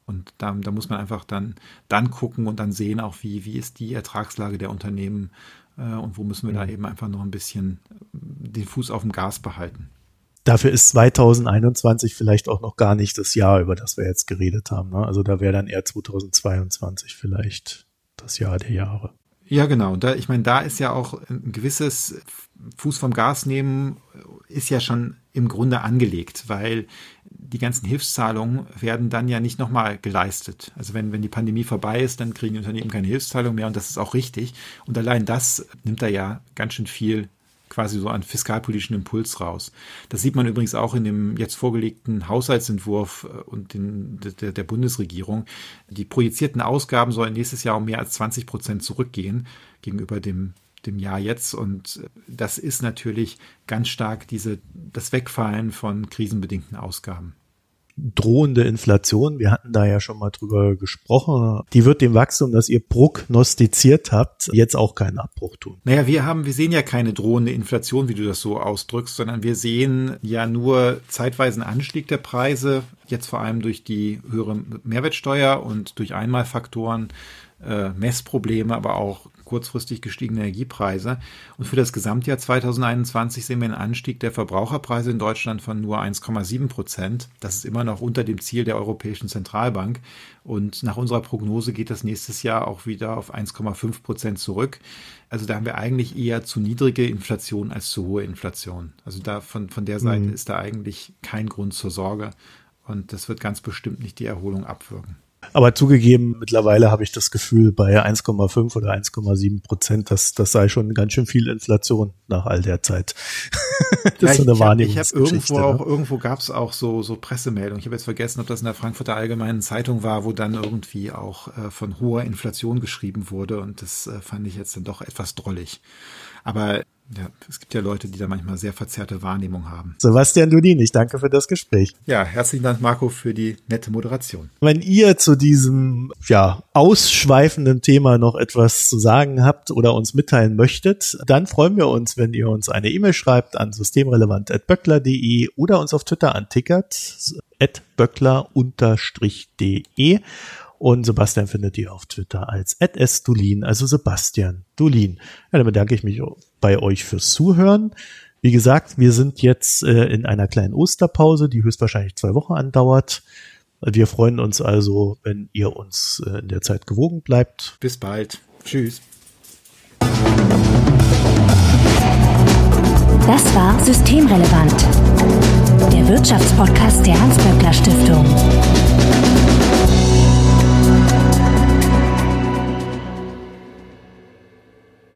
Und da, da muss man einfach dann, dann gucken und dann sehen auch, wie, wie ist die Ertragslage der Unternehmen äh, und wo müssen wir da mhm. eben einfach noch ein bisschen den Fuß auf dem Gas behalten. Dafür ist 2021 vielleicht auch noch gar nicht das Jahr, über das wir jetzt geredet haben. Ne? Also da wäre dann eher 2022 vielleicht das Jahr der Jahre. Ja, genau. Da, ich meine, da ist ja auch ein gewisses Fuß vom Gas nehmen, ist ja schon im Grunde angelegt, weil die ganzen Hilfszahlungen werden dann ja nicht nochmal geleistet. Also wenn, wenn die Pandemie vorbei ist, dann kriegen die Unternehmen keine Hilfszahlung mehr und das ist auch richtig. Und allein das nimmt da ja ganz schön viel quasi so einen fiskalpolitischen Impuls raus. Das sieht man übrigens auch in dem jetzt vorgelegten Haushaltsentwurf äh, und den, der, der Bundesregierung. Die projizierten Ausgaben sollen nächstes Jahr um mehr als 20 Prozent zurückgehen gegenüber dem dem Jahr jetzt. Und äh, das ist natürlich ganz stark diese, das Wegfallen von krisenbedingten Ausgaben drohende Inflation, wir hatten da ja schon mal drüber gesprochen, die wird dem Wachstum, das ihr prognostiziert habt, jetzt auch keinen Abbruch tun. Naja, wir haben, wir sehen ja keine drohende Inflation, wie du das so ausdrückst, sondern wir sehen ja nur zeitweisen Anstieg der Preise, jetzt vor allem durch die höhere Mehrwertsteuer und durch Einmalfaktoren, äh, Messprobleme, aber auch kurzfristig gestiegene Energiepreise. Und für das Gesamtjahr 2021 sehen wir einen Anstieg der Verbraucherpreise in Deutschland von nur 1,7 Prozent. Das ist immer noch unter dem Ziel der Europäischen Zentralbank. Und nach unserer Prognose geht das nächstes Jahr auch wieder auf 1,5 Prozent zurück. Also da haben wir eigentlich eher zu niedrige Inflation als zu hohe Inflation. Also da von, von der Seite mhm. ist da eigentlich kein Grund zur Sorge. Und das wird ganz bestimmt nicht die Erholung abwirken. Aber zugegeben, mittlerweile habe ich das Gefühl, bei 1,5 oder 1,7 Prozent, das, das sei schon ganz schön viel Inflation nach all der Zeit. das ja, ist so eine Wahrnehmung. Ich habe hab irgendwo ne? auch, irgendwo gab es auch so, so Pressemeldungen. Ich habe jetzt vergessen, ob das in der Frankfurter Allgemeinen Zeitung war, wo dann irgendwie auch äh, von hoher Inflation geschrieben wurde. Und das äh, fand ich jetzt dann doch etwas drollig. Aber ja, es gibt ja Leute, die da manchmal sehr verzerrte Wahrnehmung haben. Sebastian Dudin, ich danke für das Gespräch. Ja, herzlichen Dank, Marco, für die nette Moderation. Wenn ihr zu diesem, ja, ausschweifenden Thema noch etwas zu sagen habt oder uns mitteilen möchtet, dann freuen wir uns, wenn ihr uns eine E-Mail schreibt an systemrelevant.böckler.de oder uns auf Twitter antickert, at böckler-de und Sebastian findet ihr auf Twitter als @sdulin, also Sebastian Dulin. Ja, dann bedanke ich mich bei euch fürs Zuhören. Wie gesagt, wir sind jetzt äh, in einer kleinen Osterpause, die höchstwahrscheinlich zwei Wochen andauert. Wir freuen uns also, wenn ihr uns äh, in der Zeit gewogen bleibt. Bis bald. Tschüss. Das war Systemrelevant, der Wirtschaftspodcast der Hans-Böckler Stiftung.